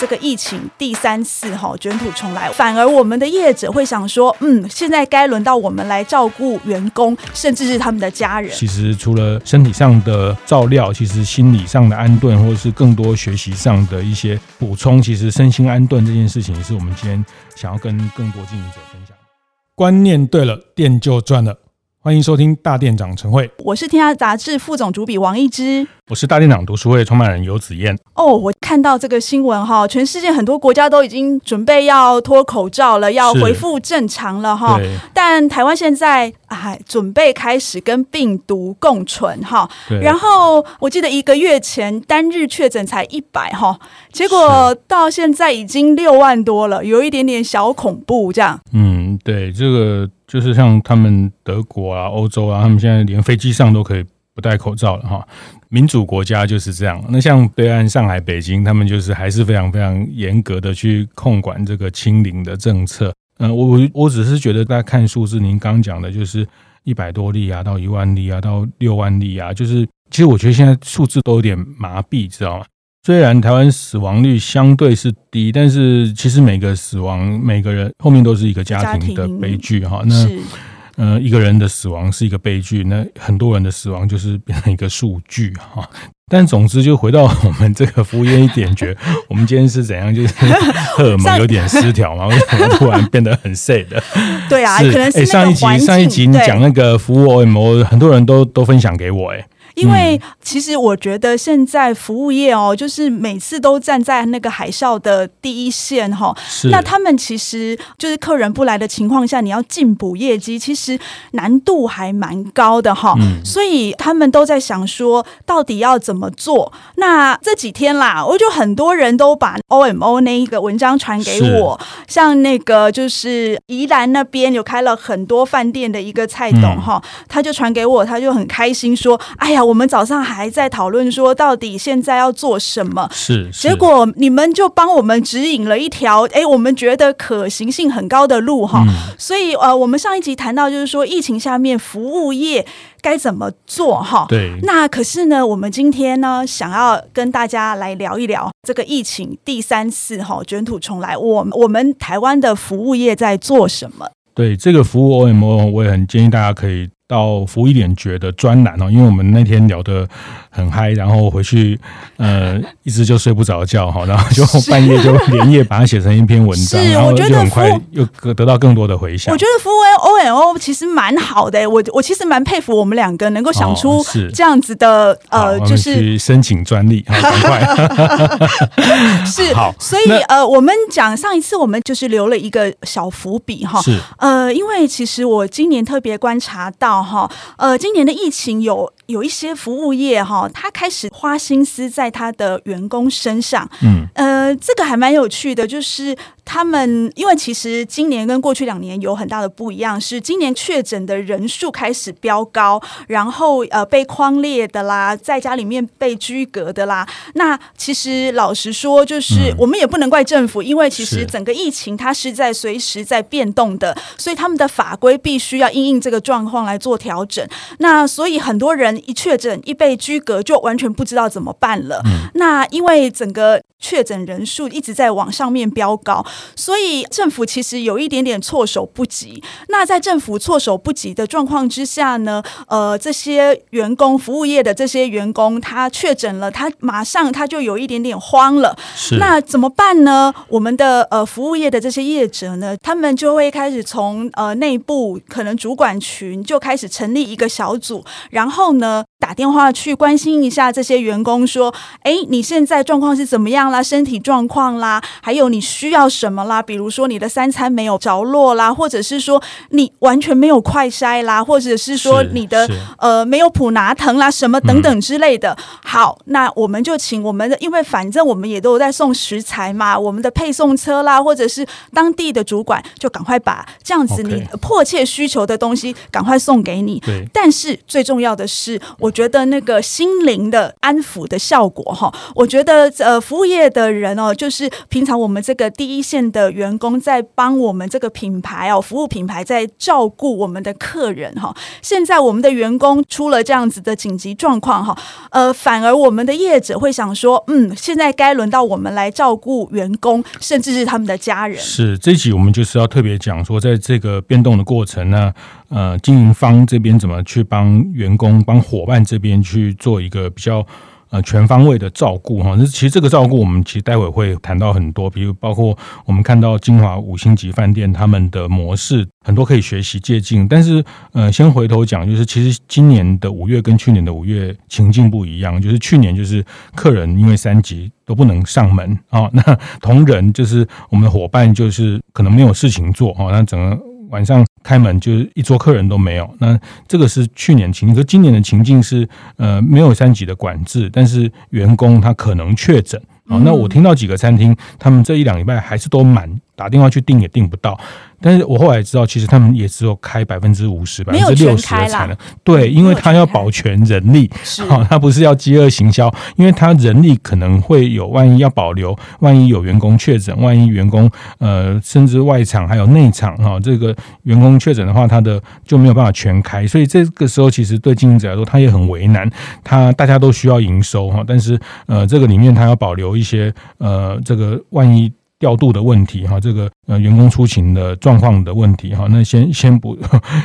这个疫情第三次哈卷土重来，反而我们的业者会想说，嗯，现在该轮到我们来照顾员工，甚至是他们的家人。其实除了身体上的照料，其实心理上的安顿，或者是更多学习上的一些补充，其实身心安顿这件事情，是我们今天想要跟更多经营者分享。观念对了，店就赚了。欢迎收听大店长晨会，我是天下杂志副总主笔王一之，我是大店长读书会创办人游子燕。哦，我看到这个新闻哈，全世界很多国家都已经准备要脱口罩了，要恢复正常了哈。但台湾现在还准备开始跟病毒共存哈。然后我记得一个月前单日确诊才一百哈，结果到现在已经六万多了，有一点点小恐怖这样。嗯，对这个。就是像他们德国啊、欧洲啊，他们现在连飞机上都可以不戴口罩了哈。民主国家就是这样。那像对岸上海、北京，他们就是还是非常非常严格的去控管这个清零的政策。嗯，我我我只是觉得大家看数字，您刚讲的就是一百多例啊，到一万例啊，到六万例啊，就是其实我觉得现在数字都有点麻痹，知道吗？虽然台湾死亡率相对是低，但是其实每个死亡每个人后面都是一个家庭的悲剧哈。那呃，一个人的死亡是一个悲剧，那很多人的死亡就是变成一个数据哈。但总之，就回到我们这个服务业一点，觉 我们今天是怎样？就是 荷尔蒙有点失调嘛？为什么突然变得很 sad 的？对啊，可能是、欸、上一集上一集你讲那个服务 OMO，很多人都都分享给我哎、欸。因为其实我觉得现在服务业哦，就是每次都站在那个海啸的第一线哈。是。那他们其实就是客人不来的情况下，你要进补业绩，其实难度还蛮高的哈。嗯。所以他们都在想说，到底要怎么做？那这几天啦，我就很多人都把 OMO 那一个文章传给我，像那个就是宜兰那边有开了很多饭店的一个蔡董哈，他就传给我，他就很开心说：“哎呀。”我们早上还在讨论说，到底现在要做什么？是，是，结果你们就帮我们指引了一条，哎，我们觉得可行性很高的路哈。嗯、所以呃，我们上一集谈到就是说，疫情下面服务业该怎么做哈？对。那可是呢，我们今天呢，想要跟大家来聊一聊这个疫情第三次哈卷土重来，我我们台湾的服务业在做什么？对，这个服务 OMO，我也很建议大家可以。到服务一点觉得专栏哦，因为我们那天聊得很嗨，然后回去呃一直就睡不着觉哈，然后就半夜就连夜把它写成一篇文章，然后就很快又得到更多的回响。我觉得服务 OMO 其实蛮好的，我我其实蛮佩服我们两个能够想出这样子的呃，就是去申请专利，很快 是好，所以呃，我们讲上一次我们就是留了一个小伏笔哈，是呃，因为其实我今年特别观察到。哈，呃，今年的疫情有有一些服务业哈，他开始花心思在他的员工身上，嗯，呃，这个还蛮有趣的，就是。他们因为其实今年跟过去两年有很大的不一样，是今年确诊的人数开始飙高，然后呃被框列的啦，在家里面被居隔的啦。那其实老实说，就是我们也不能怪政府，因为其实整个疫情它是在随时在变动的，所以他们的法规必须要因应这个状况来做调整。那所以很多人一确诊一被居隔，就完全不知道怎么办了。那因为整个确诊人数一直在往上面飙高。所以政府其实有一点点措手不及。那在政府措手不及的状况之下呢，呃，这些员工服务业的这些员工他确诊了，他马上他就有一点点慌了。是。那怎么办呢？我们的呃服务业的这些业者呢，他们就会开始从呃内部可能主管群就开始成立一个小组，然后呢打电话去关心一下这些员工，说：哎，你现在状况是怎么样啦？身体状况啦，还有你需要什么？什么啦？比如说你的三餐没有着落啦，或者是说你完全没有快筛啦，或者是说你的呃没有普拿疼啦，什么等等之类的。嗯、好，那我们就请我们的，因为反正我们也都有在送食材嘛，我们的配送车啦，或者是当地的主管，就赶快把这样子你迫切需求的东西赶快送给你。对，但是最重要的是，我觉得那个心灵的安抚的效果哈，我觉得呃，服务业的人哦，就是平常我们这个第一线的员工在帮我们这个品牌哦，服务品牌在照顾我们的客人哈。现在我们的员工出了这样子的紧急状况哈，呃，反而我们的业者会想说，嗯，现在该轮到我们来照顾员工，甚至是他们的家人。是这一集我们就是要特别讲说，在这个变动的过程呢，呃，经营方这边怎么去帮员工、帮伙伴这边去做一个比较。呃，全方位的照顾哈，那其实这个照顾我们其实待会会谈到很多，比如包括我们看到金华五星级饭店他们的模式，很多可以学习借鉴。但是，呃，先回头讲，就是其实今年的五月跟去年的五月情境不一样，就是去年就是客人因为三级都不能上门啊，那同仁就是我们的伙伴就是可能没有事情做啊，那整个。晚上开门就是一桌客人都没有，那这个是去年情境，可今年的情境是呃没有三级的管制，但是员工他可能确诊啊。那我听到几个餐厅，他们这一两礼拜还是都满，打电话去订也订不到。但是我后来知道，其实他们也只有开百分之五十、百分之六十的产能。对，因为他要保全人力，好，他不是要饥饿行销，因为他人力可能会有万一要保留，万一有员工确诊，万一员工呃甚至外场还有内场哈，这个员工确诊的话，他的就没有办法全开，所以这个时候其实对经营者来说，他也很为难，他大家都需要营收哈，但是呃这个里面他要保留一些呃这个万一。调度的问题哈，这个呃员工出勤的状况的问题哈，那先先不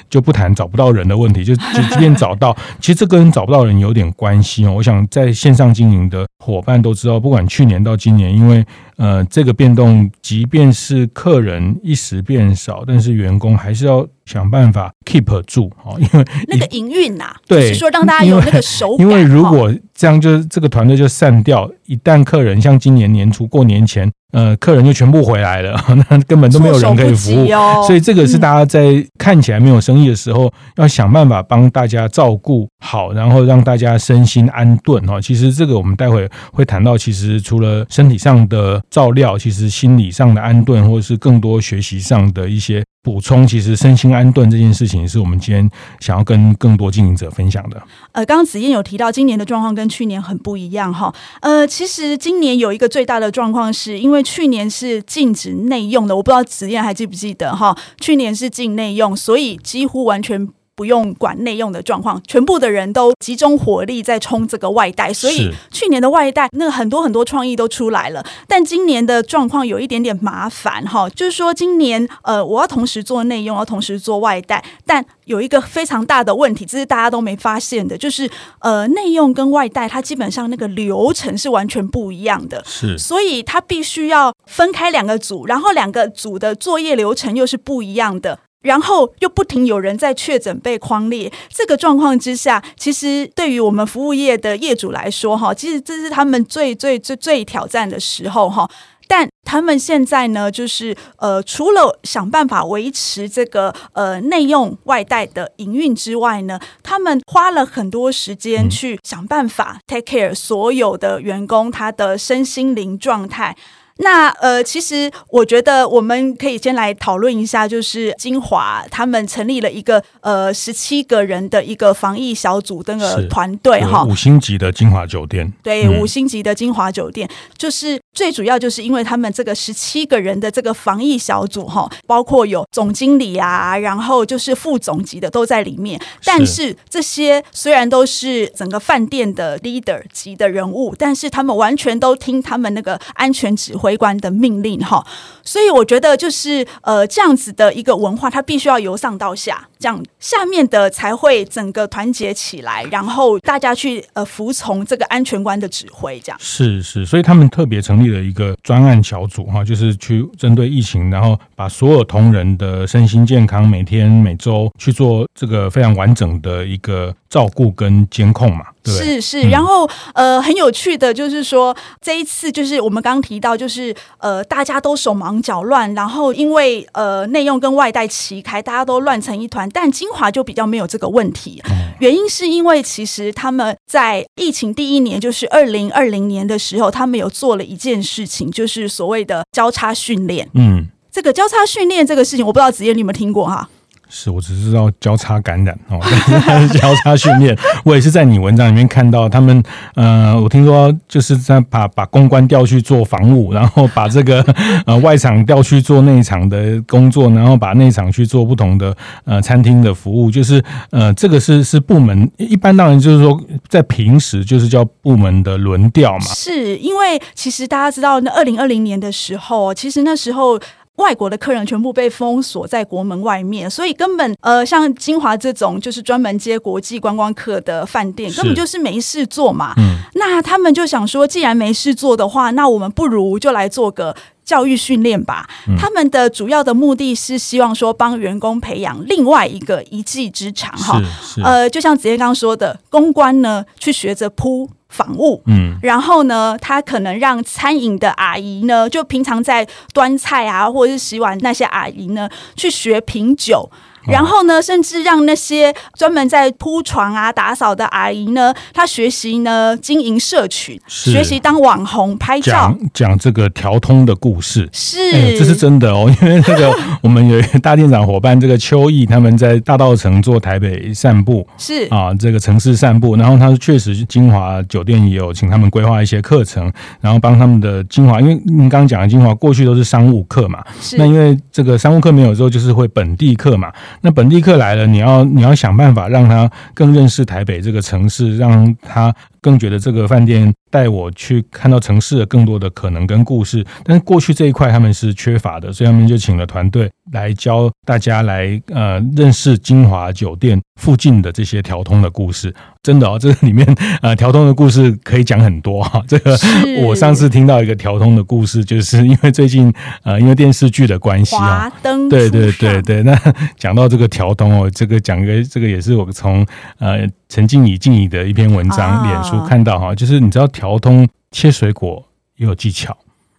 就不谈找不到人的问题，就就即便找到，其实这跟找不到人有点关系哦。我想在线上经营的伙伴都知道，不管去年到今年，因为呃这个变动，即便是客人一时变少，但是员工还是要想办法 keep 住哦，因为那个营运呐，对，就是说让大家有那个手感。因为如果这样，就是这个团队就散掉，一旦客人像今年年初过年前。呃，客人就全部回来了，那根本都没有人可以服务，哦、所以这个是大家在看起来没有生意的时候，嗯、要想办法帮大家照顾好，然后让大家身心安顿哈。其实这个我们待会会谈到，其实除了身体上的照料，其实心理上的安顿，或者是更多学习上的一些。补充，其实身心安顿这件事情是我们今天想要跟更多经营者分享的。呃，刚刚子燕有提到，今年的状况跟去年很不一样哈。呃，其实今年有一个最大的状况，是因为去年是禁止内用的，我不知道子燕还记不记得哈？去年是禁内用，所以几乎完全。不用管内用的状况，全部的人都集中火力在冲这个外带，所以去年的外带那个很多很多创意都出来了。但今年的状况有一点点麻烦哈，就是说今年呃我要同时做内用，要同时做外带，但有一个非常大的问题，这是大家都没发现的，就是呃内用跟外带它基本上那个流程是完全不一样的，是，所以它必须要分开两个组，然后两个组的作业流程又是不一样的。然后又不停有人在确诊被框列，这个状况之下，其实对于我们服务业的业主来说，哈，其实这是他们最最最最挑战的时候，哈。但他们现在呢，就是呃，除了想办法维持这个呃内用外带的营运之外呢，他们花了很多时间去想办法 take care 所有的员工他的身心灵状态。那呃，其实我觉得我们可以先来讨论一下，就是金华他们成立了一个呃十七个人的一个防疫小组那个团队哈，五星级的金华酒店，对，嗯、五星级的金华酒店，就是最主要就是因为他们这个十七个人的这个防疫小组哈，包括有总经理啊，然后就是副总级的都在里面，但是这些虽然都是整个饭店的 leader 级的人物，但是他们完全都听他们那个安全指挥。回关的命令哈，所以我觉得就是呃这样子的一个文化，它必须要由上到下，这样下面的才会整个团结起来，然后大家去呃服从这个安全官的指挥，这样是是，所以他们特别成立了一个专案小组哈，就是去针对疫情，然后把所有同仁的身心健康每天每周去做这个非常完整的一个照顾跟监控嘛。是是，然后呃，很有趣的就是说，这一次就是我们刚刚提到，就是呃，大家都手忙脚乱，然后因为呃内用跟外带齐开，大家都乱成一团。但晶华就比较没有这个问题，原因是因为其实他们在疫情第一年，就是二零二零年的时候，他们有做了一件事情，就是所谓的交叉训练。嗯，这个交叉训练这个事情，我不知道子夜你有没有听过哈？是我只知道交叉感染哦，交叉训练，我也是在你文章里面看到他们，呃，我听说就是在把把公关调去做防务，然后把这个呃外场调去做内场的工作，然后把内场去做不同的呃餐厅的服务，就是呃这个是是部门一般当然就是说在平时就是叫部门的轮调嘛，是因为其实大家知道那二零二零年的时候，其实那时候。外国的客人全部被封锁在国门外面，所以根本呃，像金华这种就是专门接国际观光客的饭店，根本就是没事做嘛。嗯，那他们就想说，既然没事做的话，那我们不如就来做个教育训练吧。嗯，他们的主要的目的是希望说帮员工培养另外一个一技之长哈。呃，就像子嫣刚刚说的，公关呢去学着铺。访务，嗯，然后呢，他可能让餐饮的阿姨呢，就平常在端菜啊，或者是洗碗那些阿姨呢，去学品酒。然后呢，甚至让那些专门在铺床啊、打扫的阿姨呢，她学习呢经营社群，学习当网红拍照，讲讲这个调通的故事，是，欸、这是真的哦。因为那个我们有一个大店长伙伴，这个邱毅他们在大道城做台北散步，是啊，这个城市散步。然后他确实金华酒店也有请他们规划一些课程，然后帮他们的金华，因为您刚刚讲的金华过去都是商务课嘛，是那因为这个商务课没有之后，就是会本地课嘛。那本地客来了，你要你要想办法让他更认识台北这个城市，让他更觉得这个饭店带我去看到城市的更多的可能跟故事。但是过去这一块他们是缺乏的，所以他们就请了团队来教大家来呃认识金华酒店附近的这些条通的故事。真的哦，这个里面呃条通的故事可以讲很多哈。这个我上次听到一个条通的故事，就是因为最近呃因为电视剧的关系啊，对对对对，那讲到这个条通哦，这个讲一个这个也是我从呃陈静怡静怡的一篇文章脸书看到哈，就是你知道调通切水果也有技巧。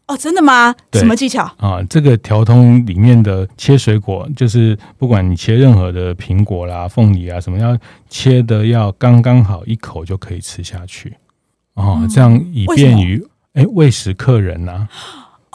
哦，真的吗？什么技巧啊？这个调通里面的切水果，就是不管你切任何的苹果啦、凤梨啊什么，要切的要刚刚好，一口就可以吃下去哦，这样以便于哎喂食客人呐、啊。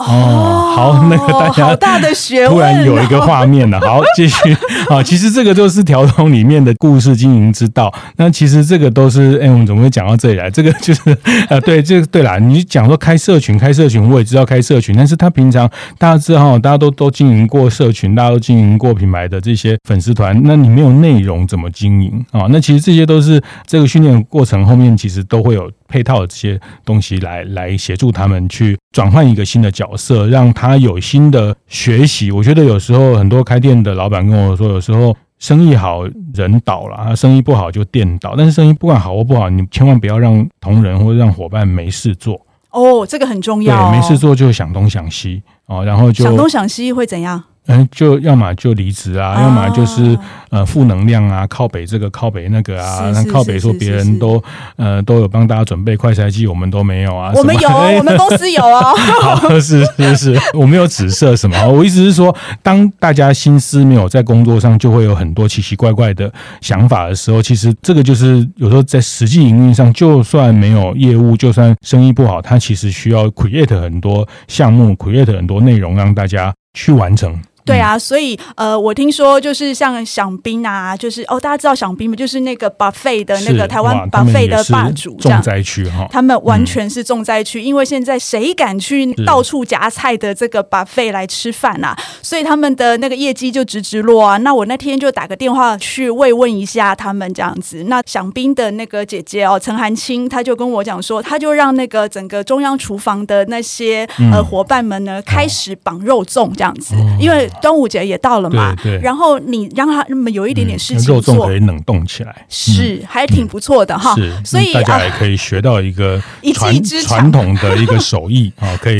哦，好，那个大家好大的学问，突然有一个画面了。好，继续 啊，其实这个就是条通里面的故事经营之道。那其实这个都是，哎，我们怎么会讲到这里来？这个就是，呃，对，这个对啦。你讲说开社群，开社群，我也知道开社群，但是他平常大家知道，大家都都经营过社群，大家都经营过品牌的这些粉丝团，那你没有内容怎么经营啊？那其实这些都是这个训练过程后面其实都会有。配套的这些东西来来协助他们去转换一个新的角色，让他有新的学习。我觉得有时候很多开店的老板跟我说，有时候生意好人倒了，生意不好就店倒。但是生意不管好或不好，你千万不要让同仁或者让伙伴没事做。哦，这个很重要哦。对，没事做就想东想西哦，然后就想东想西会怎样？嗯，就要么就离职啊，啊要么就是呃负能量啊，靠北这个靠北那个啊，那靠北说别人都呃都有帮大家准备快筛剂，我们都没有啊。我们有，欸、我们公司有哦。好，是是是，我没有指涉什么，我意思是说，当大家心思没有在工作上，就会有很多奇奇怪怪的想法的时候，其实这个就是有时候在实际营运上，就算没有业务，就算生意不好，它其实需要 create 很多项目，create 很多内容让大家去完成。对啊，所以呃，我听说就是像饗宾啊，就是哦，大家知道饗宾吗？就是那个 buffet 的那个台湾 buffet 的霸主，重灾区哈。他们完全是重灾区，嗯、因为现在谁敢去到处夹菜的这个 buffet 来吃饭啊？所以他们的那个业绩就直直落啊。那我那天就打个电话去慰问一下他们这样子。那饗宾的那个姐姐哦，陈涵青，她就跟我讲说，她就让那个整个中央厨房的那些呃伙伴们呢，开始绑肉粽这样子，嗯、因为。端午节也到了嘛，对对，然后你让他那么有一点点事情做，肉粽可以冷冻起来，是还挺不错的哈。是，所以大家也可以学到一个 一技之传统的一个手艺啊，可以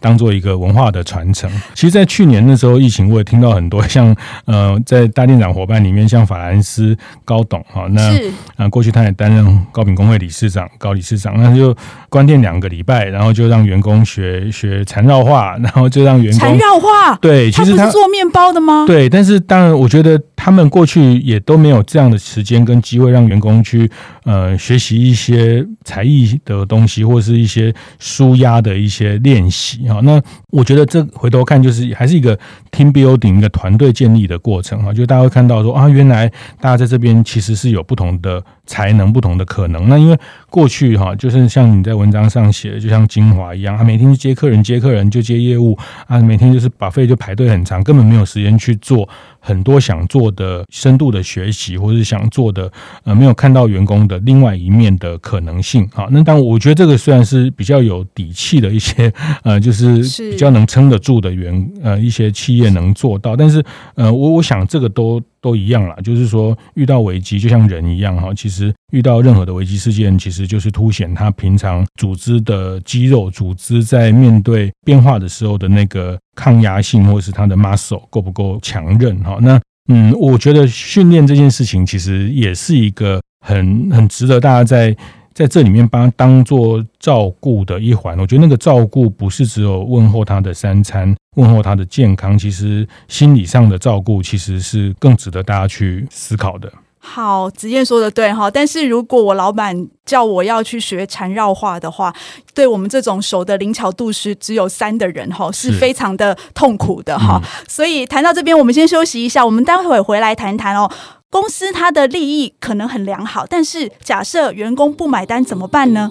当做一个文化的传承。其实，在去年的时候，疫情我也听到很多像 呃，在大店长伙伴里面，像法兰斯高董哈，那啊过去他也担任高品工会理事长、高理事长，那就关店两个礼拜，然后就让员工学学缠绕画，然后就让员工缠绕画，对，其实他。做面包的吗？对，但是当然，我觉得他们过去也都没有这样的时间跟机会让员工去呃学习一些才艺的东西，或是一些舒压的一些练习哈。那我觉得这回头看就是还是一个 team building 一个团队建立的过程哈。就大家会看到说啊，原来大家在这边其实是有不同的才能、不同的可能。那因为过去哈，就是像你在文章上写的，就像精华一样，他每天去接客人、接客人就接业务啊，每天就是把费就排队很长，根本没有时间去做很多想做的深度的学习，或是想做的呃，没有看到员工的另外一面的可能性啊。那当我觉得这个虽然是比较有底气的一些 呃，就是比较能撑得住的员呃一些企业能做到，但是呃，我我想这个都都一样啦，就是说遇到危机就像人一样哈，其实遇到任何的危机事件，其实就是凸显他平常组织的肌肉组织在面对变化的时候的那个抗压性，或是他的 muscle 够不够强韧哈。那嗯，我觉得训练这件事情其实也是一个很很值得大家在。在这里面把它当做照顾的一环，我觉得那个照顾不是只有问候他的三餐，问候他的健康，其实心理上的照顾其实是更值得大家去思考的。好，子燕说的对哈，但是如果我老板叫我要去学缠绕画的话，对我们这种手的灵巧度是只有三的人哈，是非常的痛苦的哈。嗯、所以谈到这边，我们先休息一下，我们待会回来谈谈哦。公司它的利益可能很良好，但是假设员工不买单怎么办呢？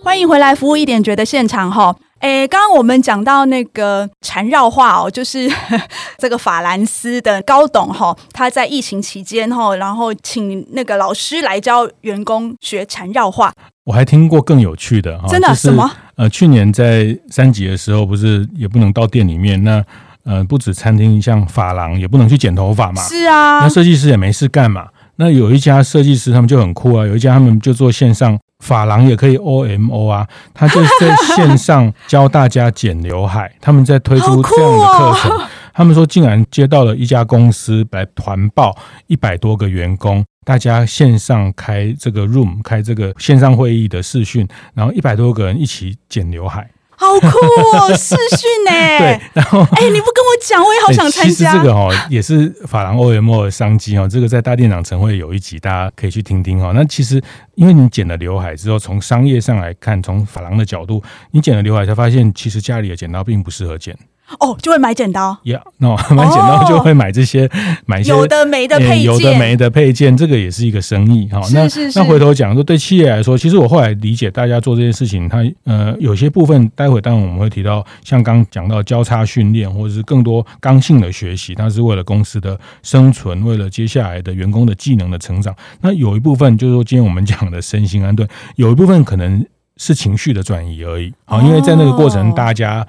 欢迎回来，服务一点觉得现场哈。诶，刚刚我们讲到那个缠绕化哦，就是 这个法兰斯的高董哈，他在疫情期间哈，然后请那个老师来教员工学缠绕化。我还听过更有趣的哈，真的、就是、什么？呃，去年在三级的时候，不是也不能到店里面那。呃，不止餐厅，像发廊也不能去剪头发嘛。是啊，那设计师也没事干嘛。那有一家设计师，他们就很酷啊。有一家他们就做线上发廊，也可以 OMO 啊。他就在线上教大家剪刘海。他们在推出这样的课程。他们说，竟然接到了一家公司来团报一百多个员工，大家线上开这个 Room，开这个线上会议的视讯，然后一百多个人一起剪刘海。好酷哦，视讯呢？对，然后哎、欸，你不跟我讲，我也好想参加。其实这个哈也是法郎 OMO 的商机哦。这个在大店长晨会有一集，大家可以去听听哦。那其实因为你剪了刘海之后，从商业上来看，从法郎的角度，你剪了刘海才发现，其实家里的剪刀并不适合剪。哦，就会买剪刀呀，那、no, 买剪刀就会买这些，哦、买一些有的没的配件，有的没的配件，这个也是一个生意哈。那那回头讲说，对企业来说，其实我后来理解，大家做这件事情，它呃有些部分，待会当然我们会提到，像刚讲到交叉训练，或者是更多刚性的学习，它是为了公司的生存，为了接下来的员工的技能的成长。那有一部分就是说，今天我们讲的身心安顿，有一部分可能是情绪的转移而已。好，因为在那个过程，大家。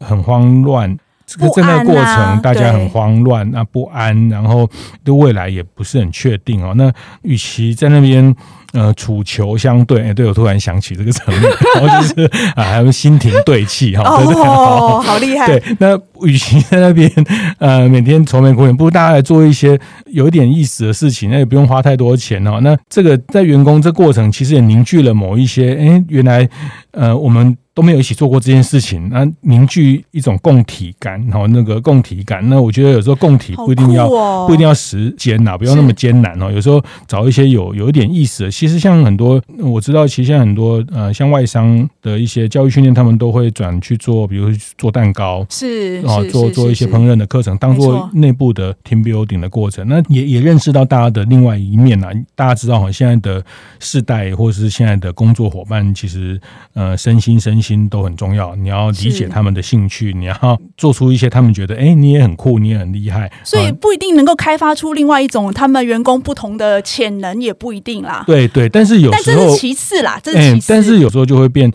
很慌乱，这个在那个过程，大家很慌乱啊，不安，然后对未来也不是很确定哦。那与其在那边呃楚囚相对，哎，对我突然想起这个成语，然后就是啊，还有心停对气哈，哦，好厉害。对，那与其在那边 呃每天愁眉苦脸，不如大家来做一些有一点意思的事情，那也不用花太多钱哦。那这个在员工这过程，其实也凝聚了某一些，哎，原来呃我们。都没有一起做过这件事情，那凝聚一种共体感，然后那个共体感，那我觉得有时候共体不一定要、哦、不一定要时间呐，不要那么艰难哦。有时候找一些有有一点意思的，其实像很多我知道，其实现在很多呃，像外商的一些教育训练，他们都会转去做，比如做蛋糕，是啊，做做一些烹饪的课程，当做内部的 team building 的过程。那也也认识到大家的另外一面啊。大家知道哈，现在的世代或者是现在的工作伙伴，其实呃，身心身心。心都很重要，你要理解他们的兴趣，你要做出一些他们觉得，哎、欸，你也很酷，你也很厉害，所以不一定能够开发出另外一种他们员工不同的潜能，也不一定啦。对对，但是有时候但这是其次啦，这是其次，欸、但是有时候就会变，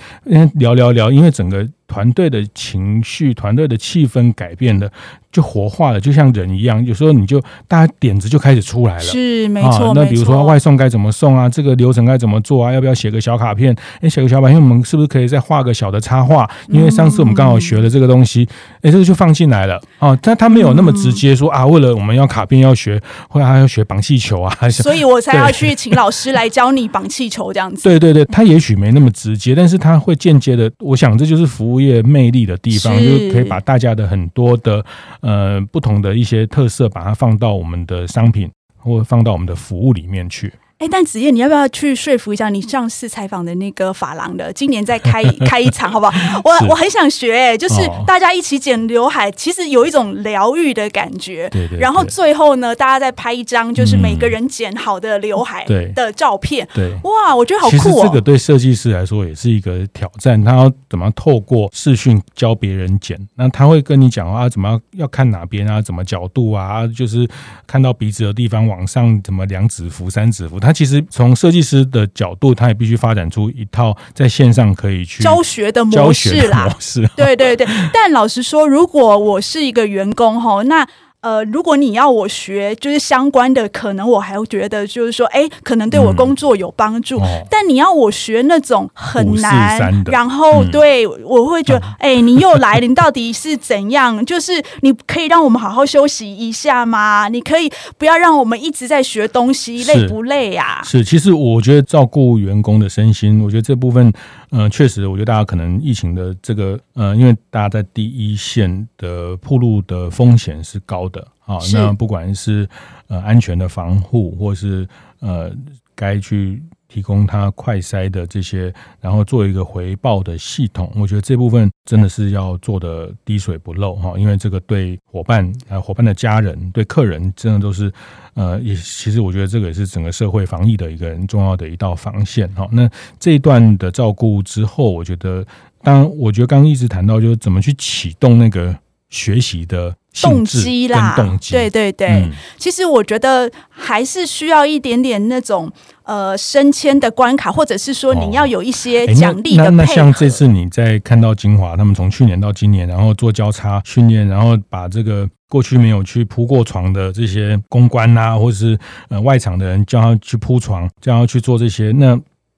聊聊聊，因为整个团队的情绪、团队的气氛改变了。就活化了，就像人一样。有时候你就大家点子就开始出来了，是没错、啊。那比如说外送该怎么送啊？这个流程该怎么做啊？要不要写个小卡片？哎，写个小卡片，我们是不是可以再画个小的插画？因为上次我们刚好学了这个东西，哎、嗯，这个就放进来了啊。但他没有那么直接说啊，为了我们要卡片要学，或者还要学绑气球啊，所以我才要去请老师来教你绑气球这样子。对对对，他也许没那么直接，但是他会间接的。我想这就是服务业魅力的地方，就是可以把大家的很多的呃不同的。的一些特色，把它放到我们的商品或放到我们的服务里面去。哎，但子燕，你要不要去说服一下你上次采访的那个发廊的，今年再开 开一场，好不好？我我很想学，哎，就是大家一起剪刘海，其实有一种疗愈的感觉。对对。然后最后呢，大家再拍一张，就是每个人剪好的刘海的照片。对。哇，我觉得好酷哦。其实这个对设计师来说也是一个挑战，他要怎么透过视讯教别人剪？那他会跟你讲啊，怎么要看哪边啊，怎么角度啊，就是看到鼻子的地方往上怎么两指幅、三指幅，他其实从设计师的角度，他也必须发展出一套在线上可以去教学的模式啦。模式，对对对。但老实说，如果我是一个员工哈，那。呃，如果你要我学，就是相关的，可能我还会觉得，就是说，哎，可能对我工作有帮助。嗯哦、但你要我学那种很难，然后、嗯、对我会觉得，哎，你又来了，你到底是怎样？就是你可以让我们好好休息一下吗？你可以不要让我们一直在学东西，累不累呀、啊？是，其实我觉得照顾员工的身心，我觉得这部分。嗯，确实，我觉得大家可能疫情的这个，呃，因为大家在第一线的铺路的风险是高的啊。那不管是呃安全的防护，或是呃该去。提供他快筛的这些，然后做一个回报的系统，我觉得这部分真的是要做的滴水不漏哈，因为这个对伙伴啊、伙伴的家人、对客人，真的都是呃，也其实我觉得这个也是整个社会防疫的一个很重要的一道防线哈。那这一段的照顾之后，我觉得，当然，我觉得刚刚一直谈到就是怎么去启动那个学习的。动机啦，动机对对对，嗯、其实我觉得还是需要一点点那种呃升迁的关卡，或者是说你要有一些奖励的、哦欸、那，那，那像这次你在看到精华他们从去年到今年，然后做交叉训练，然后把这个过去没有去铺过床的这些公关啊，或者是呃外场的人叫他去铺床，叫他去做这些，那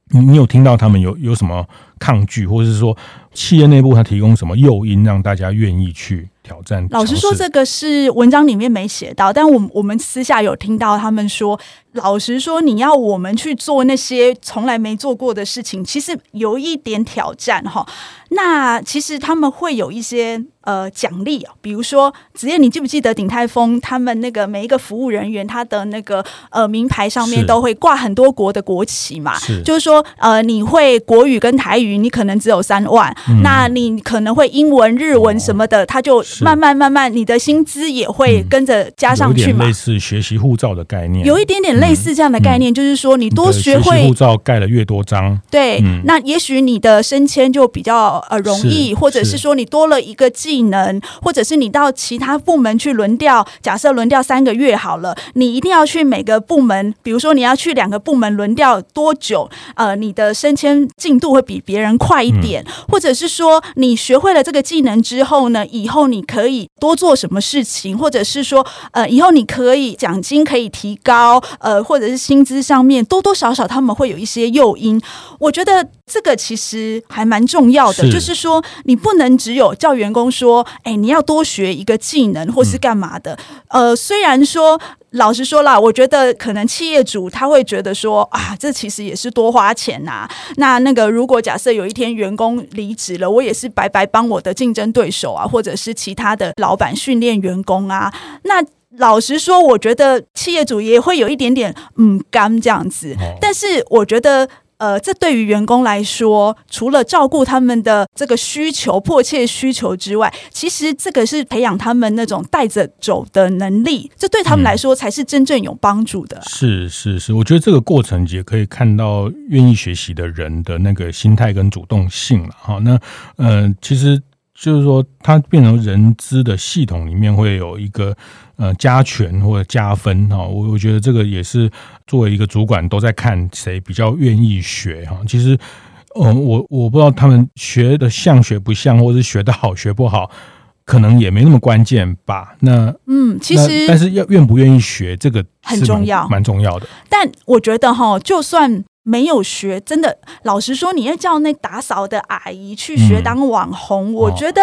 你你有听到他们有有什么抗拒，或者是说企业内部他提供什么诱因让大家愿意去？挑战。老实说，这个是文章里面没写到，但我我们私下有听到他们说，老实说，你要我们去做那些从来没做过的事情，其实有一点挑战哈。那其实他们会有一些呃奖励啊，比如说，子夜，你记不记得鼎泰丰他们那个每一个服务人员他的那个呃名牌上面都会挂很多国的国旗嘛？是，就是说呃你会国语跟台语，你可能只有三万，嗯、那你可能会英文、日文什么的，哦、他就。慢慢慢慢，你的薪资也会跟着加上去嘛？类似学习护照的概念，有一点点类似这样的概念，就是说你多学会护照盖了越多章，对，那也许你的升迁就比较呃容易，或者是说你多了一个技能，或者是你到其他部门去轮调，假设轮调三个月好了，你一定要去每个部门，比如说你要去两个部门轮调多久？呃，你的升迁进度会比别人快一点，或者是说你学会了这个技能之后呢，以后你。可以多做什么事情，或者是说，呃，以后你可以奖金可以提高，呃，或者是薪资上面多多少少他们会有一些诱因。我觉得这个其实还蛮重要的，是就是说你不能只有叫员工说，哎，你要多学一个技能或是干嘛的。嗯、呃，虽然说。老实说啦，我觉得可能企业主他会觉得说啊，这其实也是多花钱呐、啊。那那个如果假设有一天员工离职了，我也是白白帮我的竞争对手啊，或者是其他的老板训练员工啊。那老实说，我觉得企业主也会有一点点嗯干这样子。但是我觉得。呃，这对于员工来说，除了照顾他们的这个需求、迫切需求之外，其实这个是培养他们那种带着走的能力，这对他们来说才是真正有帮助的。嗯，是是是，我觉得这个过程也可以看到愿意学习的人的那个心态跟主动性了。哈，那呃，其实。就是说，它变成人资的系统里面会有一个呃加权或者加分哈，我我觉得这个也是作为一个主管都在看谁比较愿意学哈。其实，嗯，我我不知道他们学的像学不像，或者是学的好学不好，可能也没那么关键吧。那嗯，其实但是要愿不愿意学这个很重要，蛮重要的。但我觉得哈，就算。没有学，真的，老实说，你要叫那打扫的阿姨去学当网红，嗯、我觉得。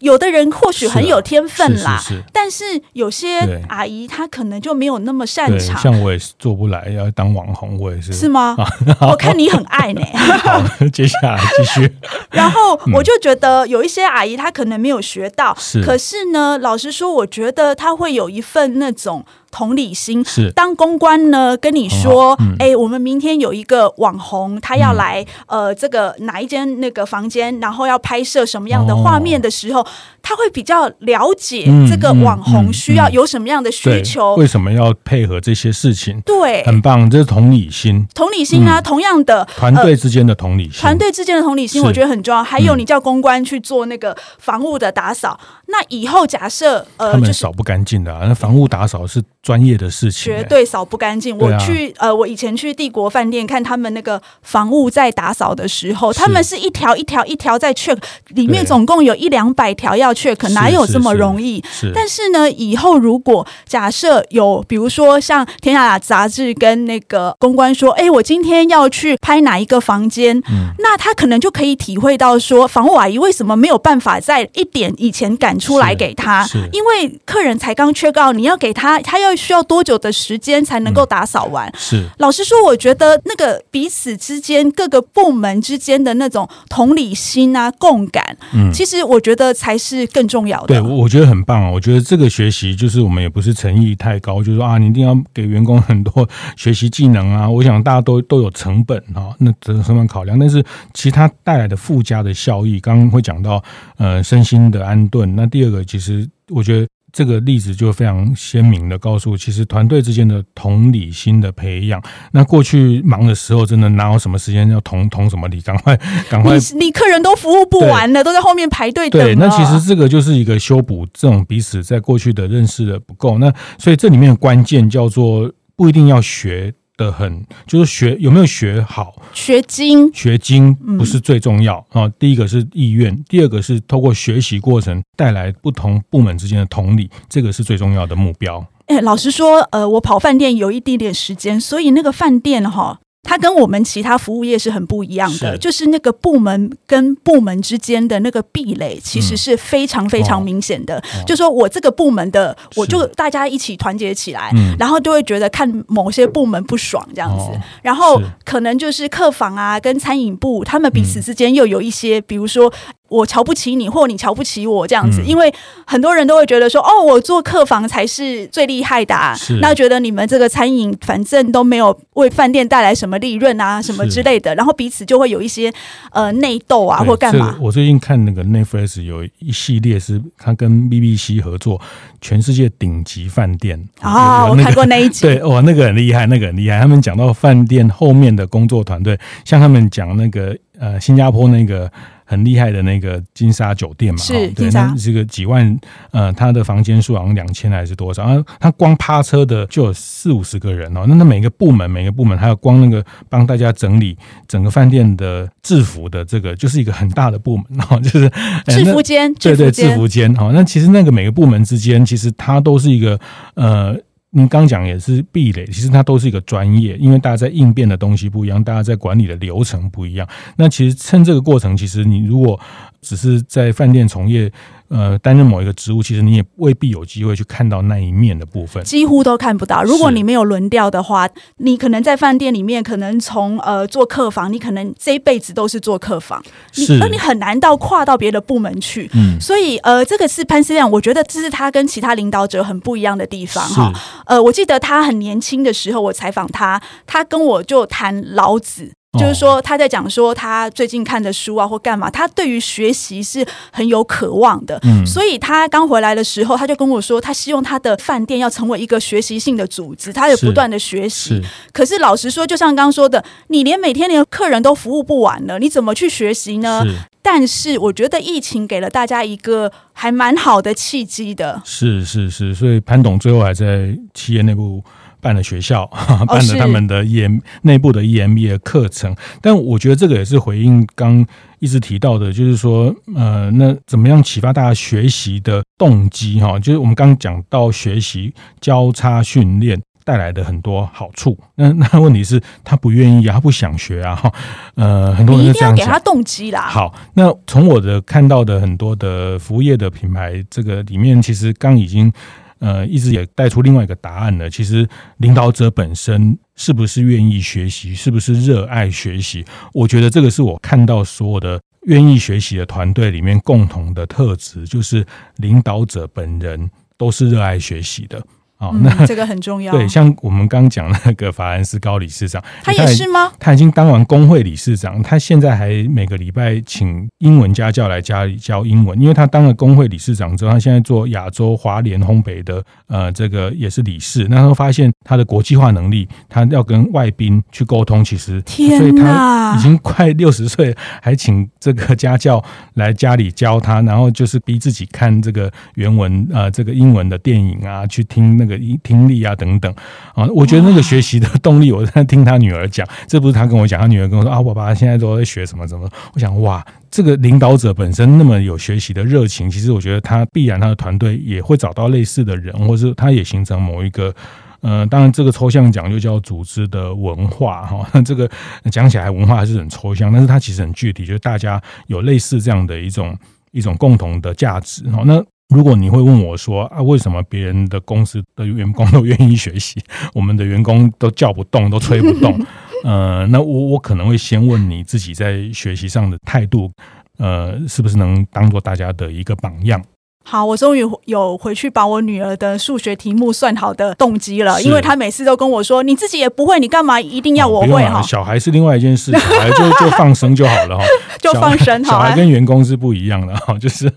有的人或许很有天分啦，是是是，但是有些阿姨她可能就没有那么擅长。像我也是做不来，要当网红，我也是。是吗？我看你很爱呢。好，接下来继续。然后我就觉得有一些阿姨她可能没有学到，是。可是呢，老实说，我觉得她会有一份那种同理心。是。当公关呢跟你说，哎、嗯欸，我们明天有一个网红，他要来、嗯、呃这个哪一间那个房间，然后要拍摄什么样的画面的时候，哦、他会比较了解这个网红需要有什么样的需求，为什么要配合这些事情？对，很棒，这是同理心。同理心啊，嗯、同样的团队之间的同理心，团队之间的同理心，我觉得很重要。还有，你叫公关去做那个房屋的打扫，嗯、那以后假设呃，他们扫不干净的、啊，那房屋打扫是专业的事情、欸，绝对扫不干净。我去呃，我以前去帝国饭店看他们那个房屋在打扫的时候，他们是一条一条一条在 check，里面总共有一两百条要 check，哪有这么容易？是，是，是。但是呢，以后如果假设有，比如说像《天下》杂志跟那个公关说，哎，我今天要去拍哪一个房间，嗯、那他可能就可以体会到说，房屋阿姨为什么没有办法在一点以前赶出来给他？因为客人才刚 check out，你要给他，他要需要多久的时间才能够打扫完？嗯、是。老实说，我觉得那个彼此之间各个部门之间的那种同理心啊、共感，嗯，其实我觉得才是更重要的。对，我觉得很棒啊。我觉得这个学习就是我们也不是诚意太高，就是说啊，你一定要给员工很多学习技能啊。我想大家都都有成本啊，那这个成本考量，但是其他带来的附加的效益，刚刚会讲到呃身心的安顿。那第二个，其实我觉得。这个例子就非常鲜明的告诉，其实团队之间的同理心的培养。那过去忙的时候，真的哪有什么时间要同 同什么理？赶快 赶快你，你客人都服务不完了，都在后面排队等。对，那其实这个就是一个修补这种彼此在过去的认识的不够。那所以这里面的关键叫做不一定要学。的很，就是学有没有学好，学精，学精不是最重要啊。嗯、第一个是意愿，第二个是透过学习过程带来不同部门之间的同理，这个是最重要的目标。哎，老实说，呃，我跑饭店有一点点时间，所以那个饭店哈。它跟我们其他服务业是很不一样的，是。就是那个部门跟部门之间的那个壁垒，其实是非常非常明显的。嗯哦、就说我这个部门的，我就大家一起团结起来，嗯、然后就会觉得看某些部门不爽这样子，哦、然后可能就是客房啊跟餐饮部，他们彼此之间又有一些，嗯、比如说。我瞧不起你，或你瞧不起我这样子，嗯、因为很多人都会觉得说，哦，我做客房才是最厉害的，啊，是那觉得你们这个餐饮反正都没有为饭店带来什么利润啊，什么之类的，然后彼此就会有一些呃内斗啊，或干嘛。我最近看那个 Netflix 有一系列是他跟 BBC 合作，全世界顶级饭店啊，哦那个，我看过那一集，对，哇，那个很厉害，那个很厉害。他们讲到饭店后面的工作团队，像他们讲那个呃新加坡那个。很厉害的那个金沙酒店嘛，是对，那这个几万，呃，他的房间数好像两千还是多少？啊，他光趴车的就有四五十个人哦。那那每个部门每个部门还有光那个帮大家整理整个饭店的制服的这个，就是一个很大的部门哦，就是制服间，对对，制服间哦。那其实那个每个部门之间，其实它都是一个呃。你刚讲也是壁垒，其实它都是一个专业，因为大家在应变的东西不一样，大家在管理的流程不一样。那其实趁这个过程，其实你如果只是在饭店从业。呃，担任某一个职务，其实你也未必有机会去看到那一面的部分，几乎都看不到。如果你没有轮调的话，你可能在饭店里面，可能从呃做客房，你可能这一辈子都是做客房，是，那你很难到跨到别的部门去。嗯，所以呃，这个是潘思亮，我觉得这是他跟其他领导者很不一样的地方哈。呃，我记得他很年轻的时候，我采访他，他跟我就谈老子。就是说，他在讲说他最近看的书啊，或干嘛，他对于学习是很有渴望的。嗯，所以他刚回来的时候，他就跟我说，他希望他的饭店要成为一个学习性的组织，他有不断的学习。是。可是老实说，就像刚刚说的，你连每天连客人都服务不完了，你怎么去学习呢？是。但是我觉得疫情给了大家一个还蛮好的契机的。是是是，所以潘董最后还在企业内部。办了学校，办了他们的 EM 内部的 EMBA 课程，但我觉得这个也是回应刚一直提到的，就是说，呃，那怎么样启发大家学习的动机？哈，就是我们刚刚讲到学习交叉训练带来的很多好处。那那问题是，他不愿意啊，他不想学啊，哈，呃，很多人一定要给他动机啦。好，那从我的看到的很多的服务业的品牌，这个里面其实刚已经。呃，一直也带出另外一个答案呢。其实，领导者本身是不是愿意学习，是不是热爱学习？我觉得这个是我看到所有的愿意学习的团队里面共同的特质，就是领导者本人都是热爱学习的。哦，那这个很重要。对，像我们刚讲那个法兰斯高理事长，他也是吗？他已经当完工会理事长，他现在还每个礼拜请英文家教来家里教英文，因为他当了工会理事长之后，他现在做亚洲华联烘焙的呃这个也是理事，那他发现他的国际化能力，他要跟外宾去沟通，其实天哪，所以他已经快六十岁，还请这个家教来家里教他，然后就是逼自己看这个原文呃这个英文的电影啊，去听那个。听力啊等等啊，我觉得那个学习的动力，我在听他女儿讲，这不是他跟我讲，他女儿跟我说啊，我爸爸现在都在学什么什么。我想哇，这个领导者本身那么有学习的热情，其实我觉得他必然他的团队也会找到类似的人，或是他也形成某一个呃，当然这个抽象讲就叫组织的文化哈。这个讲起来文化还是很抽象，但是它其实很具体，就是大家有类似这样的一种一种共同的价值哈。那如果你会问我说啊，为什么别人的公司的员工都愿意学习，我们的员工都叫不动，都吹不动？呃，那我我可能会先问你自己在学习上的态度，呃，是不是能当做大家的一个榜样？好，我终于有回去把我女儿的数学题目算好的动机了，因为她每次都跟我说：“你自己也不会，你干嘛一定要我会？”哈，小孩是另外一件事，小孩就 就放生就好了哈，就放生。小孩跟员工是不一样的哈，就是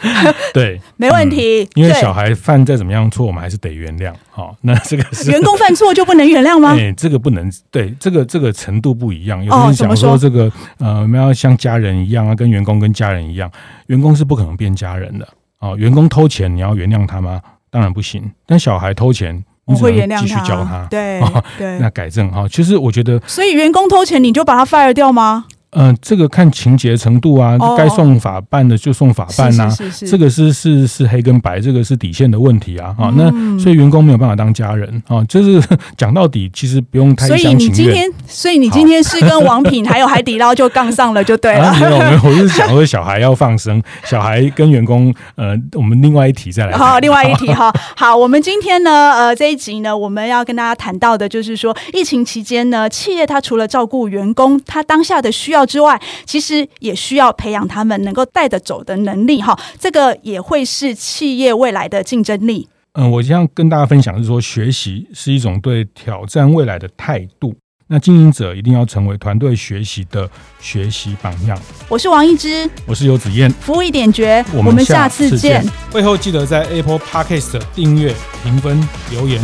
对，没问题。因为小孩犯再怎么样错，我们还是得原谅。好，那这个是员工犯错就不能原谅吗？哎，这个不能，对，这个这个程度不一样。有人讲说这个呃，我们要像家人一样啊，跟员工跟家人一样，员工是不可能变家人的。哦，员工偷钱，你要原谅他吗？当然不行。但小孩偷钱，你会原谅继续教他。对对，那改正哈。其实我觉得，所以员工偷钱，你就把他 fire 掉吗？嗯、呃，这个看情节程度啊，该送法办的就送法办呐、啊。是是是，这个是是是黑跟白，这个是底线的问题啊。啊、嗯，那所以员工没有办法当家人啊。就是讲到底，其实不用太。所以你今天，所以你今天是跟王品还有海底捞就杠上了，就对了。没有没有，我是想说小孩要放生，小孩跟员工，呃，我们另外一题再来。好，另外一题哈。好，我们今天呢，呃，这一集呢，我们要跟大家谈到的就是说，疫情期间呢，企业它除了照顾员工它当下的需要之外，其其实也需要培养他们能够带得走的能力哈，这个也会是企业未来的竞争力。嗯，我想跟大家分享的是说，学习是一种对挑战未来的态度。那经营者一定要成为团队学习的学习榜样。我是王一之，我是游子燕，服务一点绝，我们下次见。会后记得在 Apple Podcast 订阅、评分、留言。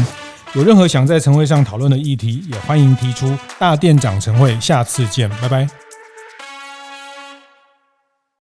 有任何想在晨会上讨论的议题，也欢迎提出。大店长晨会，下次见，拜拜。